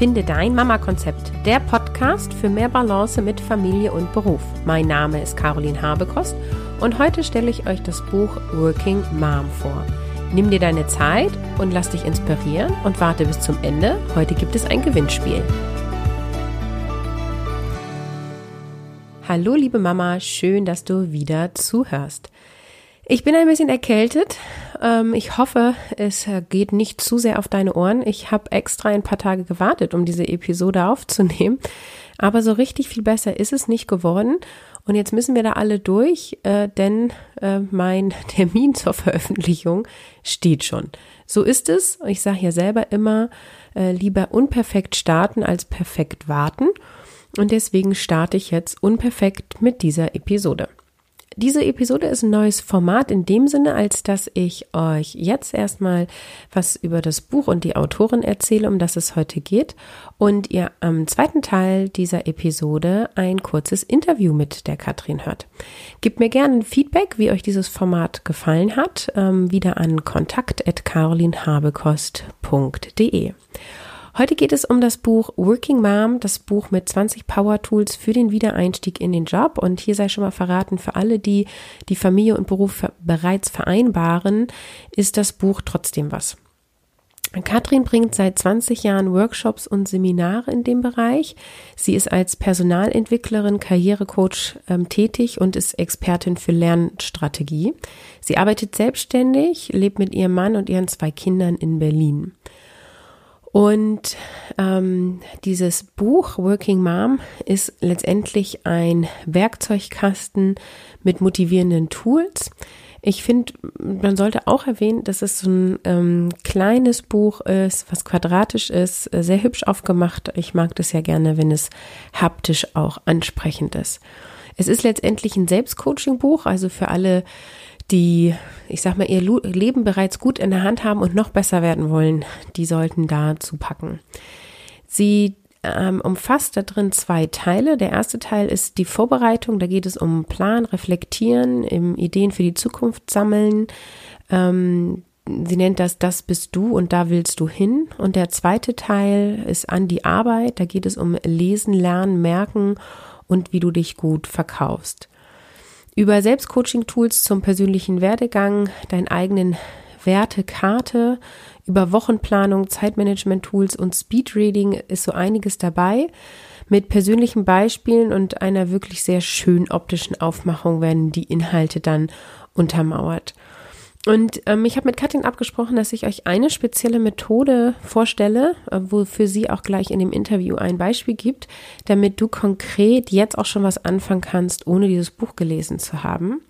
Finde dein Mama-Konzept, der Podcast für mehr Balance mit Familie und Beruf. Mein Name ist Caroline Habekost und heute stelle ich euch das Buch Working Mom vor. Nimm dir deine Zeit und lass dich inspirieren und warte bis zum Ende. Heute gibt es ein Gewinnspiel. Hallo liebe Mama, schön, dass du wieder zuhörst. Ich bin ein bisschen erkältet. Ähm, ich hoffe, es geht nicht zu sehr auf deine Ohren. Ich habe extra ein paar Tage gewartet, um diese Episode aufzunehmen. Aber so richtig viel besser ist es nicht geworden. Und jetzt müssen wir da alle durch, äh, denn äh, mein Termin zur Veröffentlichung steht schon. So ist es. Ich sage ja selber immer, äh, lieber unperfekt starten als perfekt warten. Und deswegen starte ich jetzt unperfekt mit dieser Episode. Diese Episode ist ein neues Format in dem Sinne, als dass ich euch jetzt erstmal was über das Buch und die Autorin erzähle, um das es heute geht, und ihr am zweiten Teil dieser Episode ein kurzes Interview mit der Katrin hört. Gebt mir gerne Feedback, wie euch dieses Format gefallen hat, ähm, wieder an kontakt.carolinhabekost.de. Heute geht es um das Buch Working Mom, das Buch mit 20 Power Tools für den Wiedereinstieg in den Job. Und hier sei schon mal verraten, für alle, die die Familie und Beruf bereits vereinbaren, ist das Buch trotzdem was. Katrin bringt seit 20 Jahren Workshops und Seminare in dem Bereich. Sie ist als Personalentwicklerin, Karrierecoach ähm, tätig und ist Expertin für Lernstrategie. Sie arbeitet selbstständig, lebt mit ihrem Mann und ihren zwei Kindern in Berlin. Und ähm, dieses Buch Working Mom ist letztendlich ein Werkzeugkasten mit motivierenden Tools. Ich finde, man sollte auch erwähnen, dass es so ein ähm, kleines Buch ist, was quadratisch ist, sehr hübsch aufgemacht. Ich mag das ja gerne, wenn es haptisch auch ansprechend ist. Es ist letztendlich ein Selbstcoaching-Buch, also für alle die, ich sag mal, ihr Leben bereits gut in der Hand haben und noch besser werden wollen, die sollten da zupacken. Sie ähm, umfasst da drin zwei Teile. Der erste Teil ist die Vorbereitung. Da geht es um Plan, Reflektieren, Ideen für die Zukunft sammeln. Ähm, sie nennt das Das bist du und da willst du hin. Und der zweite Teil ist an die Arbeit. Da geht es um Lesen, Lernen, Merken und wie du dich gut verkaufst über Selbstcoaching-Tools zum persönlichen Werdegang, deinen eigenen Wertekarte, über Wochenplanung, Zeitmanagement-Tools und Speedreading ist so einiges dabei. Mit persönlichen Beispielen und einer wirklich sehr schön optischen Aufmachung werden die Inhalte dann untermauert. Und ähm, ich habe mit Katrin abgesprochen, dass ich euch eine spezielle Methode vorstelle, äh, wofür sie auch gleich in dem Interview ein Beispiel gibt, damit du konkret jetzt auch schon was anfangen kannst, ohne dieses Buch gelesen zu haben.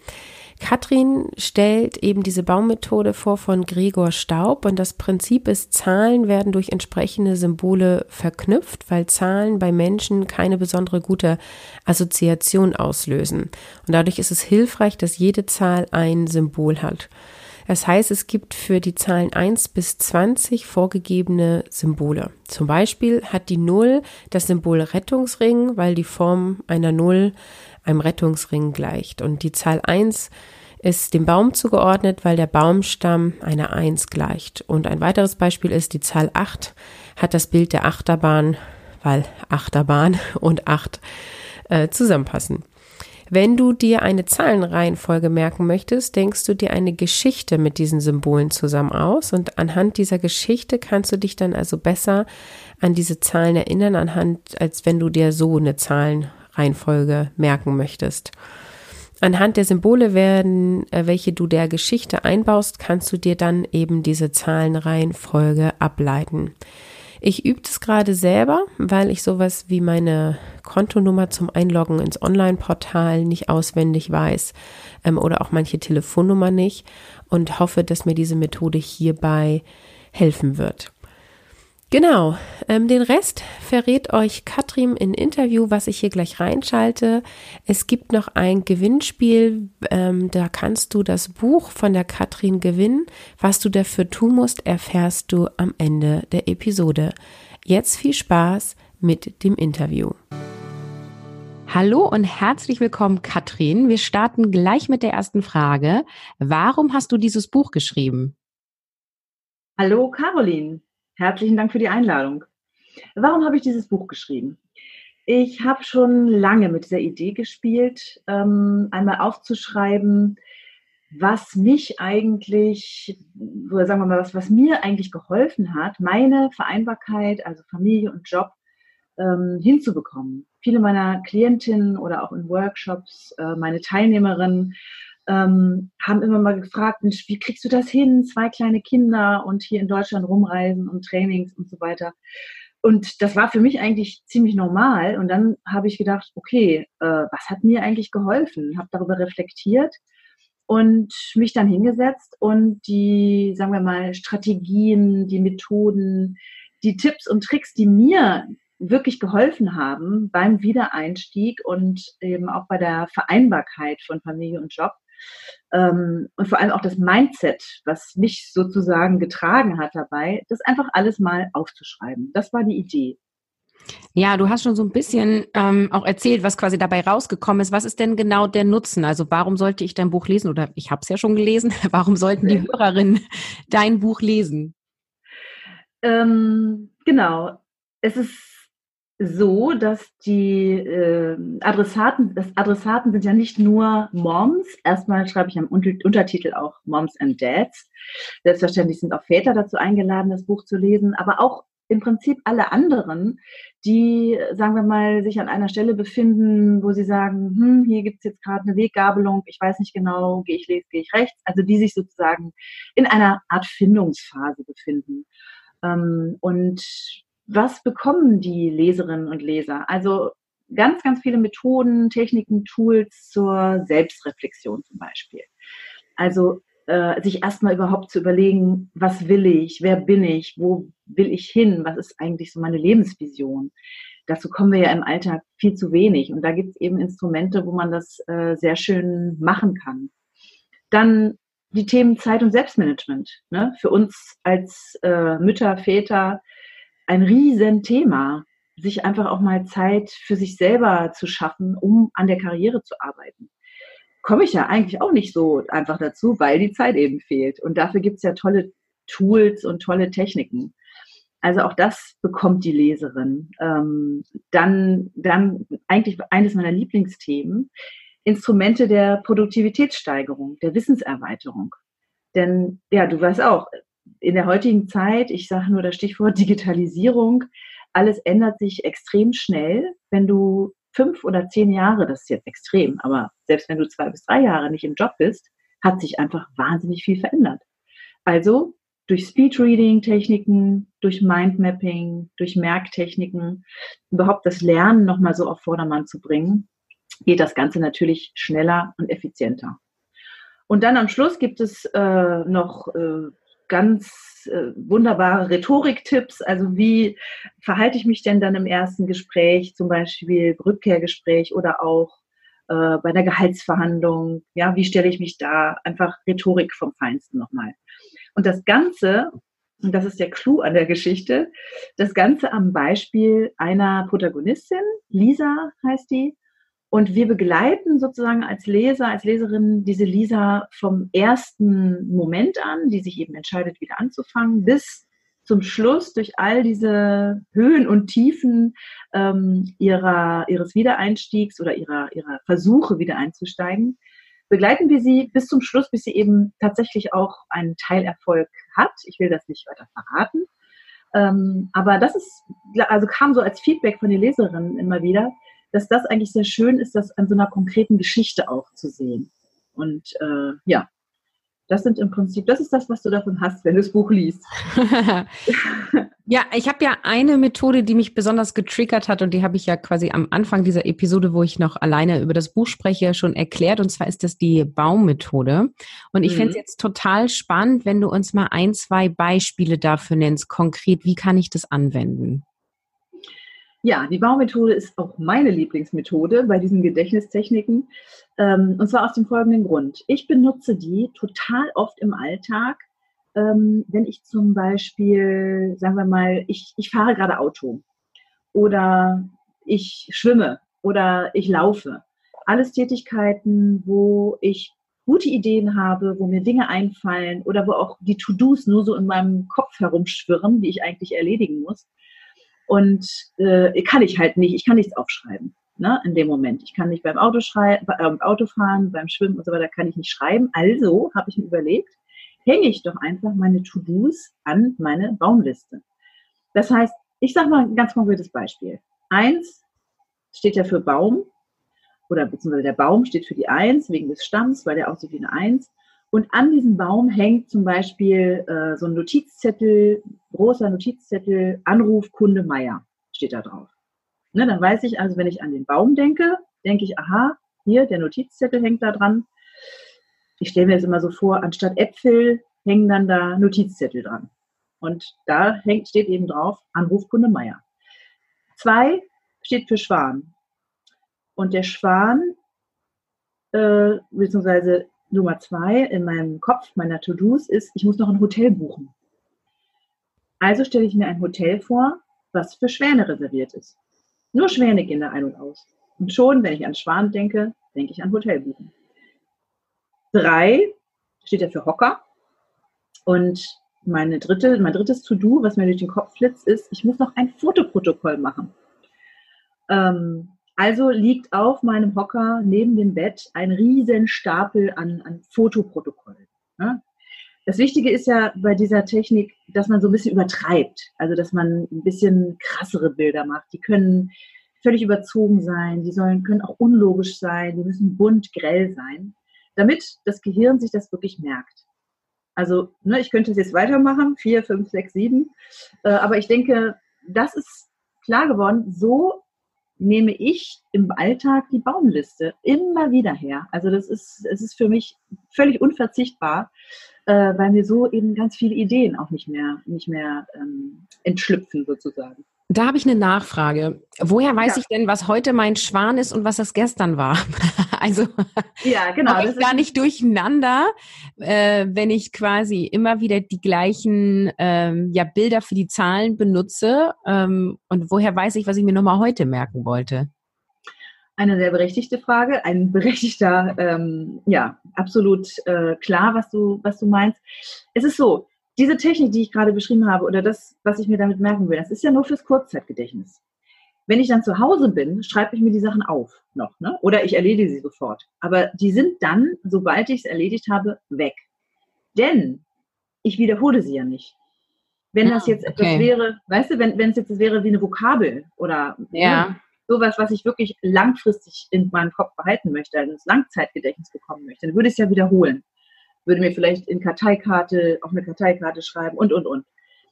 Katrin stellt eben diese Baummethode vor von Gregor Staub und das Prinzip ist, Zahlen werden durch entsprechende Symbole verknüpft, weil Zahlen bei Menschen keine besondere gute Assoziation auslösen. Und dadurch ist es hilfreich, dass jede Zahl ein Symbol hat. Das heißt, es gibt für die Zahlen 1 bis 20 vorgegebene Symbole. Zum Beispiel hat die 0 das Symbol Rettungsring, weil die Form einer 0 einem Rettungsring gleicht. Und die Zahl 1 ist dem Baum zugeordnet, weil der Baumstamm einer 1 gleicht. Und ein weiteres Beispiel ist, die Zahl 8 hat das Bild der Achterbahn, weil Achterbahn und 8 äh, zusammenpassen. Wenn du dir eine Zahlenreihenfolge merken möchtest, denkst du dir eine Geschichte mit diesen Symbolen zusammen aus und anhand dieser Geschichte kannst du dich dann also besser an diese Zahlen erinnern, anhand, als wenn du dir so eine Zahlenreihenfolge merken möchtest. Anhand der Symbole werden, äh, welche du der Geschichte einbaust, kannst du dir dann eben diese Zahlenreihenfolge ableiten. Ich übe das gerade selber, weil ich sowas wie meine Kontonummer zum Einloggen ins Online-Portal nicht auswendig weiß ähm, oder auch manche Telefonnummer nicht und hoffe, dass mir diese Methode hierbei helfen wird. Genau, ähm, den Rest verrät euch Katrin in Interview, was ich hier gleich reinschalte. Es gibt noch ein Gewinnspiel, ähm, da kannst du das Buch von der Katrin gewinnen. Was du dafür tun musst, erfährst du am Ende der Episode. Jetzt viel Spaß mit dem Interview. Hallo und herzlich willkommen, Katrin. Wir starten gleich mit der ersten Frage. Warum hast du dieses Buch geschrieben? Hallo, Caroline. Herzlichen Dank für die Einladung. Warum habe ich dieses Buch geschrieben? Ich habe schon lange mit dieser Idee gespielt, ähm, einmal aufzuschreiben, was mich eigentlich, oder sagen wir mal, was, was mir eigentlich geholfen hat, meine Vereinbarkeit, also Familie und Job, ähm, hinzubekommen. Viele meiner Klientinnen oder auch in Workshops, äh, meine Teilnehmerinnen, ähm, haben immer mal gefragt, Mensch, wie kriegst du das hin? Zwei kleine Kinder und hier in Deutschland rumreisen und Trainings und so weiter. Und das war für mich eigentlich ziemlich normal. Und dann habe ich gedacht, okay, äh, was hat mir eigentlich geholfen? Habe darüber reflektiert und mich dann hingesetzt und die, sagen wir mal, Strategien, die Methoden, die Tipps und Tricks, die mir wirklich geholfen haben beim Wiedereinstieg und eben auch bei der Vereinbarkeit von Familie und Job. Ähm, und vor allem auch das Mindset, was mich sozusagen getragen hat dabei, das einfach alles mal aufzuschreiben. Das war die Idee. Ja, du hast schon so ein bisschen ähm, auch erzählt, was quasi dabei rausgekommen ist. Was ist denn genau der Nutzen? Also warum sollte ich dein Buch lesen? Oder ich habe es ja schon gelesen. Warum sollten die Hörerinnen dein Buch lesen? Ähm, genau. Es ist so, dass die äh, Adressaten, das Adressaten sind ja nicht nur Moms. Erstmal schreibe ich am Untertitel auch Moms and Dads. Selbstverständlich sind auch Väter dazu eingeladen, das Buch zu lesen, aber auch im Prinzip alle anderen, die, sagen wir mal, sich an einer Stelle befinden, wo sie sagen, hm, hier gibt es jetzt gerade eine Weggabelung, ich weiß nicht genau, gehe ich links, gehe ich rechts, also die sich sozusagen in einer Art Findungsphase befinden. Ähm, und was bekommen die Leserinnen und Leser? Also ganz, ganz viele Methoden, Techniken, Tools zur Selbstreflexion zum Beispiel. Also äh, sich erstmal überhaupt zu überlegen, was will ich, wer bin ich, wo will ich hin, was ist eigentlich so meine Lebensvision. Dazu kommen wir ja im Alltag viel zu wenig und da gibt es eben Instrumente, wo man das äh, sehr schön machen kann. Dann die Themen Zeit und Selbstmanagement. Ne? Für uns als äh, Mütter, Väter ein Riesenthema, sich einfach auch mal Zeit für sich selber zu schaffen, um an der Karriere zu arbeiten komme ich ja eigentlich auch nicht so einfach dazu, weil die Zeit eben fehlt. Und dafür gibt es ja tolle Tools und tolle Techniken. Also auch das bekommt die Leserin. Ähm, dann, dann eigentlich eines meiner Lieblingsthemen, Instrumente der Produktivitätssteigerung, der Wissenserweiterung. Denn ja, du weißt auch, in der heutigen Zeit, ich sage nur das Stichwort Digitalisierung, alles ändert sich extrem schnell. Wenn du fünf oder zehn Jahre, das ist jetzt extrem, aber selbst wenn du zwei bis drei Jahre nicht im Job bist, hat sich einfach wahnsinnig viel verändert. Also durch Speedreading-Techniken, durch Mindmapping, durch Merktechniken, überhaupt das Lernen nochmal so auf Vordermann zu bringen, geht das Ganze natürlich schneller und effizienter. Und dann am Schluss gibt es äh, noch äh, ganz äh, wunderbare Rhetoriktipps. Also wie verhalte ich mich denn dann im ersten Gespräch, zum Beispiel Rückkehrgespräch oder auch äh, bei der Gehaltsverhandlung? Ja, wie stelle ich mich da? Einfach Rhetorik vom Feinsten nochmal. Und das Ganze, und das ist der Clou an der Geschichte, das Ganze am Beispiel einer Protagonistin, Lisa heißt die, und wir begleiten sozusagen als Leser, als Leserin diese Lisa vom ersten Moment an, die sich eben entscheidet, wieder anzufangen, bis zum Schluss durch all diese Höhen und Tiefen ähm, ihrer, ihres Wiedereinstiegs oder ihrer, ihrer Versuche wieder einzusteigen, begleiten wir sie bis zum Schluss, bis sie eben tatsächlich auch einen Teilerfolg hat. Ich will das nicht weiter verraten. Ähm, aber das ist, also kam so als Feedback von den Leserinnen immer wieder, dass das eigentlich sehr schön ist, das an so einer konkreten Geschichte auch zu sehen. Und äh, ja, das sind im Prinzip, das ist das, was du davon hast, wenn du das Buch liest. ja, ich habe ja eine Methode, die mich besonders getriggert hat und die habe ich ja quasi am Anfang dieser Episode, wo ich noch alleine über das Buch spreche, schon erklärt. Und zwar ist das die Baummethode. Und ich mhm. fände es jetzt total spannend, wenn du uns mal ein, zwei Beispiele dafür nennst, konkret, wie kann ich das anwenden? Ja, die Baumethode ist auch meine Lieblingsmethode bei diesen Gedächtnistechniken. Ähm, und zwar aus dem folgenden Grund. Ich benutze die total oft im Alltag, ähm, wenn ich zum Beispiel, sagen wir mal, ich, ich fahre gerade Auto oder ich schwimme oder ich laufe. Alles Tätigkeiten, wo ich gute Ideen habe, wo mir Dinge einfallen oder wo auch die To-Dos nur so in meinem Kopf herumschwirren, die ich eigentlich erledigen muss. Und äh, kann ich halt nicht, ich kann nichts aufschreiben ne, in dem Moment. Ich kann nicht beim Auto schreiben, äh, Autofahren, beim Schwimmen und so weiter kann ich nicht schreiben. Also habe ich mir überlegt, hänge ich doch einfach meine To-Dos an meine Baumliste. Das heißt, ich sage mal ein ganz konkretes Beispiel. Eins steht ja für Baum oder beziehungsweise der Baum steht für die Eins wegen des Stamms, weil der aussieht wie eine Eins. Und an diesem Baum hängt zum Beispiel äh, so ein Notizzettel, großer Notizzettel, Anruf Kunde Meier steht da drauf. Ne, dann weiß ich also, wenn ich an den Baum denke, denke ich, aha, hier, der Notizzettel hängt da dran. Ich stelle mir jetzt immer so vor, anstatt Äpfel hängen dann da Notizzettel dran. Und da hängt, steht eben drauf, Anruf Kunde Meier. Zwei steht für Schwan. Und der Schwan, äh, beziehungsweise Nummer zwei in meinem Kopf, meiner To-Dos, ist, ich muss noch ein Hotel buchen. Also stelle ich mir ein Hotel vor, was für Schwäne reserviert ist. Nur Schwäne gehen da ein und aus. Und schon, wenn ich an Schwan denke, denke ich an Hotel buchen. Drei steht ja für Hocker. Und meine dritte, mein drittes To-Do, was mir durch den Kopf flitzt, ist, ich muss noch ein Fotoprotokoll machen. Ähm, also liegt auf meinem Hocker neben dem Bett ein riesen Stapel an, an Fotoprotokollen. Ne? Das Wichtige ist ja bei dieser Technik, dass man so ein bisschen übertreibt. Also, dass man ein bisschen krassere Bilder macht. Die können völlig überzogen sein, die sollen, können auch unlogisch sein, die müssen bunt, grell sein, damit das Gehirn sich das wirklich merkt. Also, ne, ich könnte es jetzt weitermachen, vier, fünf, sechs, sieben, äh, aber ich denke, das ist klar geworden, so nehme ich im Alltag die Baumliste immer wieder her. Also das ist, es ist für mich völlig unverzichtbar, äh, weil mir so eben ganz viele Ideen auch nicht mehr, nicht mehr ähm, entschlüpfen sozusagen. Da habe ich eine Nachfrage. Woher weiß ja. ich denn, was heute mein Schwan ist und was das gestern war? also ja, genau. Das ich gar nicht durcheinander, äh, wenn ich quasi immer wieder die gleichen ähm, ja, Bilder für die Zahlen benutze. Ähm, und woher weiß ich, was ich mir nochmal heute merken wollte? Eine sehr berechtigte Frage, ein berechtigter, ähm, ja, absolut äh, klar, was du, was du meinst. Es ist so, diese Technik, die ich gerade beschrieben habe, oder das, was ich mir damit merken will, das ist ja nur fürs Kurzzeitgedächtnis. Wenn ich dann zu Hause bin, schreibe ich mir die Sachen auf noch, ne? oder ich erledige sie sofort. Aber die sind dann, sobald ich es erledigt habe, weg. Denn ich wiederhole sie ja nicht. Wenn das ah, jetzt okay. etwas wäre, weißt du, wenn, wenn es jetzt wäre wie eine Vokabel oder ja. ne, sowas, was ich wirklich langfristig in meinem Kopf behalten möchte, also ins Langzeitgedächtnis bekommen möchte, dann würde ich es ja wiederholen würde mir vielleicht in Karteikarte, auf eine Karteikarte schreiben und, und, und.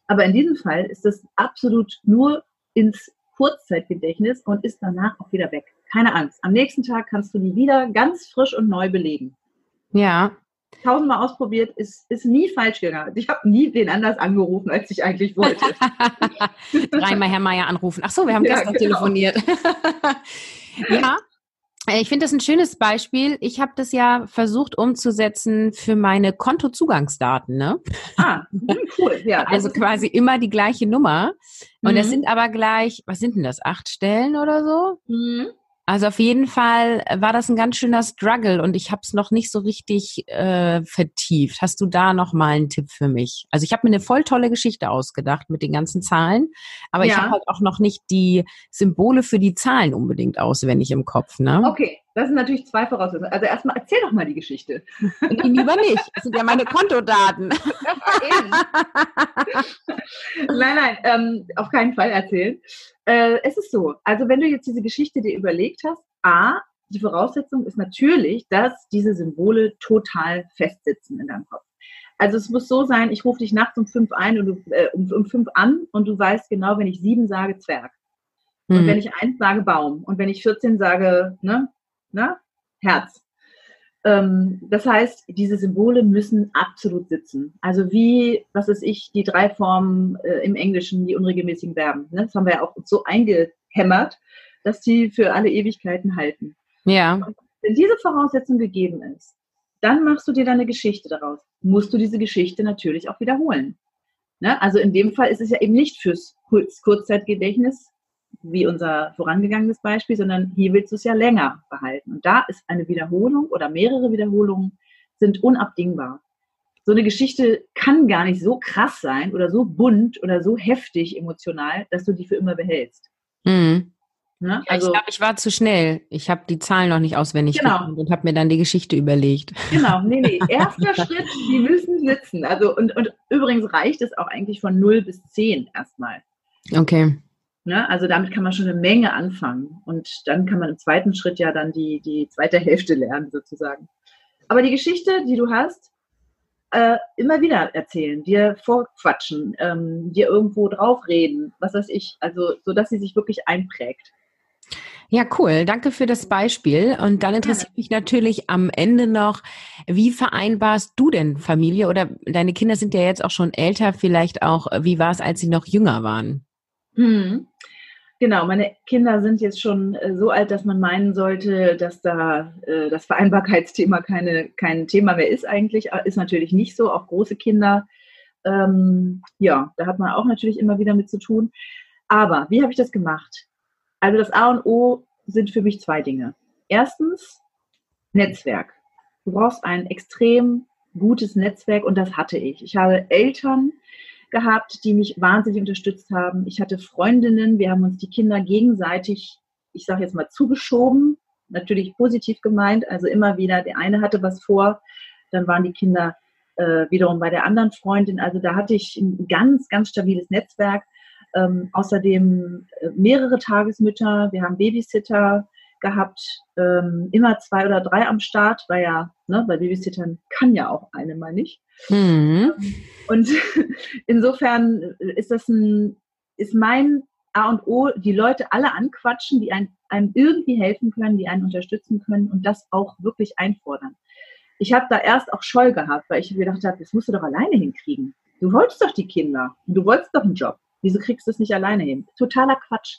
Aber in diesem Fall ist das absolut nur ins Kurzzeitgedächtnis und ist danach auch wieder weg. Keine Angst. Am nächsten Tag kannst du die wieder ganz frisch und neu belegen. Ja. Tausendmal ausprobiert, ist, ist nie falsch gegangen. Ich habe nie wen anders angerufen, als ich eigentlich wollte. Dreimal Herr Meier anrufen. Ach so, wir haben ja, gestern genau. telefoniert. ja, ich finde das ein schönes Beispiel. Ich habe das ja versucht umzusetzen für meine Kontozugangsdaten. Ne? Ah, hm, cool. Ja, also quasi immer die gleiche Nummer. Und mhm. das sind aber gleich, was sind denn das, acht Stellen oder so? Mhm. Also auf jeden Fall war das ein ganz schöner Struggle und ich habe es noch nicht so richtig äh, vertieft. Hast du da noch mal einen Tipp für mich? Also ich habe mir eine voll tolle Geschichte ausgedacht mit den ganzen Zahlen, aber ja. ich habe halt auch noch nicht die Symbole für die Zahlen unbedingt auswendig im Kopf. Ne? Okay, das sind natürlich zwei Voraussetzungen. Also erstmal erzähl doch mal die Geschichte. Nee, lieber nicht. Das sind ja meine Kontodaten. nein, nein, ähm, auf keinen Fall erzählen. Äh, es ist so, also wenn du jetzt diese Geschichte dir überlegt hast, A, die Voraussetzung ist natürlich, dass diese Symbole total festsitzen in deinem Kopf. Also es muss so sein, ich rufe dich nachts um fünf ein und du, äh, um, um fünf an und du weißt genau, wenn ich sieben sage, Zwerg. Und mhm. wenn ich eins sage, Baum. Und wenn ich 14 sage, ne, ne, Herz. Ähm, das heißt, diese Symbole müssen absolut sitzen. Also wie, was ist ich, die drei Formen äh, im Englischen, die unregelmäßigen Verben. Ne? Das haben wir ja auch so eingehämmert, dass die für alle Ewigkeiten halten. Ja. Und wenn diese Voraussetzung gegeben ist, dann machst du dir deine Geschichte daraus. Musst du diese Geschichte natürlich auch wiederholen. Ne? Also in dem Fall ist es ja eben nicht fürs Kurzzeitgedächtnis wie unser vorangegangenes Beispiel, sondern hier willst du es ja länger behalten. Und da ist eine Wiederholung oder mehrere Wiederholungen sind unabdingbar. so eine Geschichte kann gar nicht so krass sein oder so bunt oder so heftig emotional, dass du die für immer behältst. Mhm. Ne? Also, ich glaube, ich war zu schnell. Ich habe die Zahlen noch nicht auswendig genau. und habe mir dann die Geschichte überlegt. Genau, nee, nee. Erster Schritt, die müssen sitzen. Also, und, und übrigens reicht es auch eigentlich von 0 bis 10 erstmal. Okay. Ne? Also damit kann man schon eine Menge anfangen. Und dann kann man im zweiten Schritt ja dann die, die zweite Hälfte lernen, sozusagen. Aber die Geschichte, die du hast, äh, immer wieder erzählen, dir vorquatschen, ähm, dir irgendwo draufreden, was weiß ich, also so dass sie sich wirklich einprägt. Ja, cool. Danke für das Beispiel. Und dann interessiert mich natürlich am Ende noch, wie vereinbarst du denn Familie oder deine Kinder sind ja jetzt auch schon älter, vielleicht auch, wie war es, als sie noch jünger waren? Hm. Genau, meine Kinder sind jetzt schon äh, so alt, dass man meinen sollte, dass da äh, das Vereinbarkeitsthema keine, kein Thema mehr ist eigentlich. Ist natürlich nicht so, auch große Kinder. Ähm, ja, da hat man auch natürlich immer wieder mit zu tun. Aber wie habe ich das gemacht? Also das A und O sind für mich zwei Dinge. Erstens Netzwerk. Du brauchst ein extrem gutes Netzwerk und das hatte ich. Ich habe Eltern, gehabt, die mich wahnsinnig unterstützt haben. Ich hatte Freundinnen, wir haben uns die Kinder gegenseitig, ich sage jetzt mal, zugeschoben, natürlich positiv gemeint, also immer wieder, der eine hatte was vor, dann waren die Kinder äh, wiederum bei der anderen Freundin. Also da hatte ich ein ganz, ganz stabiles Netzwerk. Ähm, außerdem äh, mehrere Tagesmütter, wir haben Babysitter gehabt, ähm, immer zwei oder drei am Start, weil ja, ne, bei Babysittern kann ja auch eine mal nicht. Mhm. Und insofern ist das ein, ist mein A und O, die Leute alle anquatschen, die einem, einem irgendwie helfen können, die einen unterstützen können und das auch wirklich einfordern. Ich habe da erst auch Scheu gehabt, weil ich gedacht habe, das musst du doch alleine hinkriegen. Du wolltest doch die Kinder, du wolltest doch einen Job. Wieso kriegst du es nicht alleine hin? Totaler Quatsch.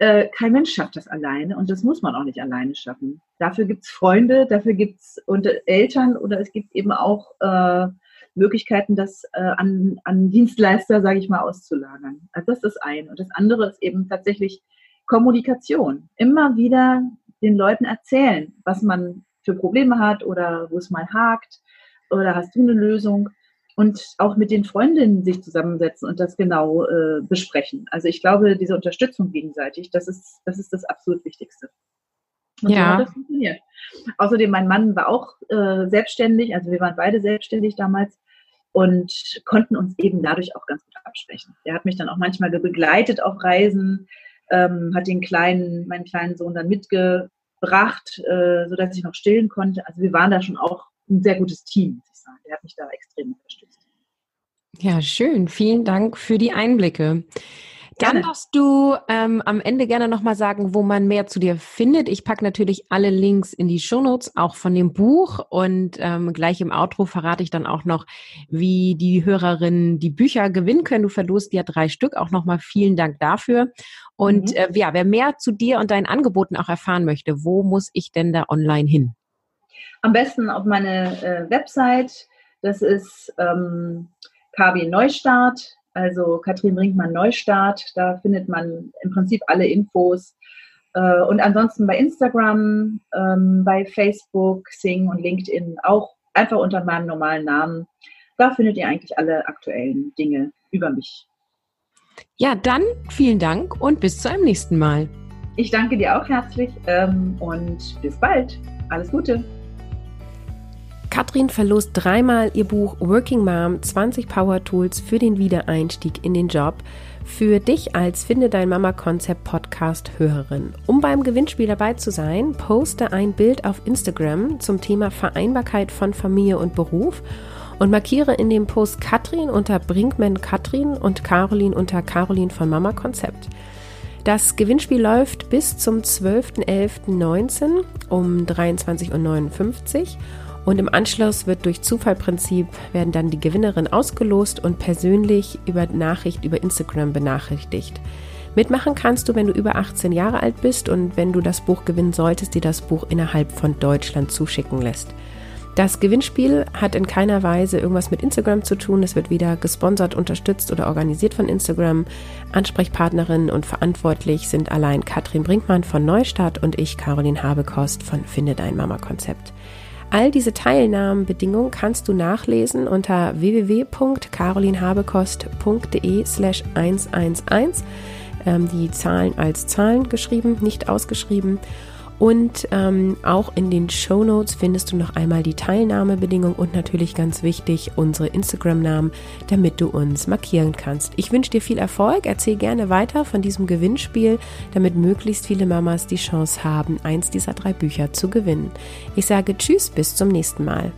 Äh, kein Mensch schafft das alleine und das muss man auch nicht alleine schaffen. Dafür gibt es Freunde, dafür gibt es Eltern oder es gibt eben auch äh, Möglichkeiten, das äh, an, an Dienstleister, sage ich mal, auszulagern. Also das ist ein. Und das andere ist eben tatsächlich Kommunikation. Immer wieder den Leuten erzählen, was man für Probleme hat oder wo es mal hakt oder hast du eine Lösung und auch mit den Freundinnen sich zusammensetzen und das genau äh, besprechen. Also ich glaube, diese Unterstützung gegenseitig, das ist das, ist das absolut Wichtigste. Und ja. so hat das funktioniert. Außerdem, mein Mann war auch äh, selbstständig, also wir waren beide selbstständig damals und konnten uns eben dadurch auch ganz gut absprechen. Der hat mich dann auch manchmal begleitet auf Reisen, ähm, hat den kleinen, meinen kleinen Sohn dann mitgebracht, äh, sodass ich noch stillen konnte. Also wir waren da schon auch ein sehr gutes Team, sagen. Der hat mich da extrem unterstützt. Ja, schön. Vielen Dank für die Einblicke. Dann darfst du ähm, am Ende gerne nochmal sagen, wo man mehr zu dir findet. Ich packe natürlich alle Links in die Shownotes, auch von dem Buch. Und ähm, gleich im Outro verrate ich dann auch noch, wie die Hörerinnen die Bücher gewinnen können. Du verlost ja drei Stück. Auch nochmal vielen Dank dafür. Und mhm. äh, ja, wer mehr zu dir und deinen Angeboten auch erfahren möchte, wo muss ich denn da online hin? Am besten auf meine äh, Website. Das ist ähm, KB Neustart, also Katrin Brinkmann Neustart. Da findet man im Prinzip alle Infos. Äh, und ansonsten bei Instagram, ähm, bei Facebook, Sing und LinkedIn auch einfach unter meinem normalen Namen. Da findet ihr eigentlich alle aktuellen Dinge über mich. Ja, dann vielen Dank und bis zu einem nächsten Mal. Ich danke dir auch herzlich ähm, und bis bald. Alles Gute. Katrin verlost dreimal ihr Buch Working Mom 20 Power Tools für den Wiedereinstieg in den Job für dich als Finde dein Mama Konzept Podcast Hörerin. Um beim Gewinnspiel dabei zu sein, poste ein Bild auf Instagram zum Thema Vereinbarkeit von Familie und Beruf und markiere in dem Post Katrin unter Brinkman Katrin und Caroline unter Caroline von Mama Konzept. Das Gewinnspiel läuft bis zum 12.11.19 um 23.59 Uhr und im Anschluss wird durch Zufallprinzip werden dann die Gewinnerin ausgelost und persönlich über Nachricht über Instagram benachrichtigt. Mitmachen kannst du, wenn du über 18 Jahre alt bist und wenn du das Buch gewinnen solltest, dir das Buch innerhalb von Deutschland zuschicken lässt. Das Gewinnspiel hat in keiner Weise irgendwas mit Instagram zu tun. Es wird weder gesponsert, unterstützt oder organisiert von Instagram. Ansprechpartnerin und verantwortlich sind allein Katrin Brinkmann von Neustart und ich, Caroline Habekost von Finde dein Mama Konzept. All diese Teilnahmenbedingungen kannst du nachlesen unter www.carolinhabekost.de slash 111. Ähm, die Zahlen als Zahlen geschrieben, nicht ausgeschrieben. Und ähm, auch in den Show Notes findest du noch einmal die Teilnahmebedingungen und natürlich ganz wichtig unsere Instagram-Namen, damit du uns markieren kannst. Ich wünsche dir viel Erfolg. Erzähl gerne weiter von diesem Gewinnspiel, damit möglichst viele Mamas die Chance haben, eins dieser drei Bücher zu gewinnen. Ich sage Tschüss, bis zum nächsten Mal.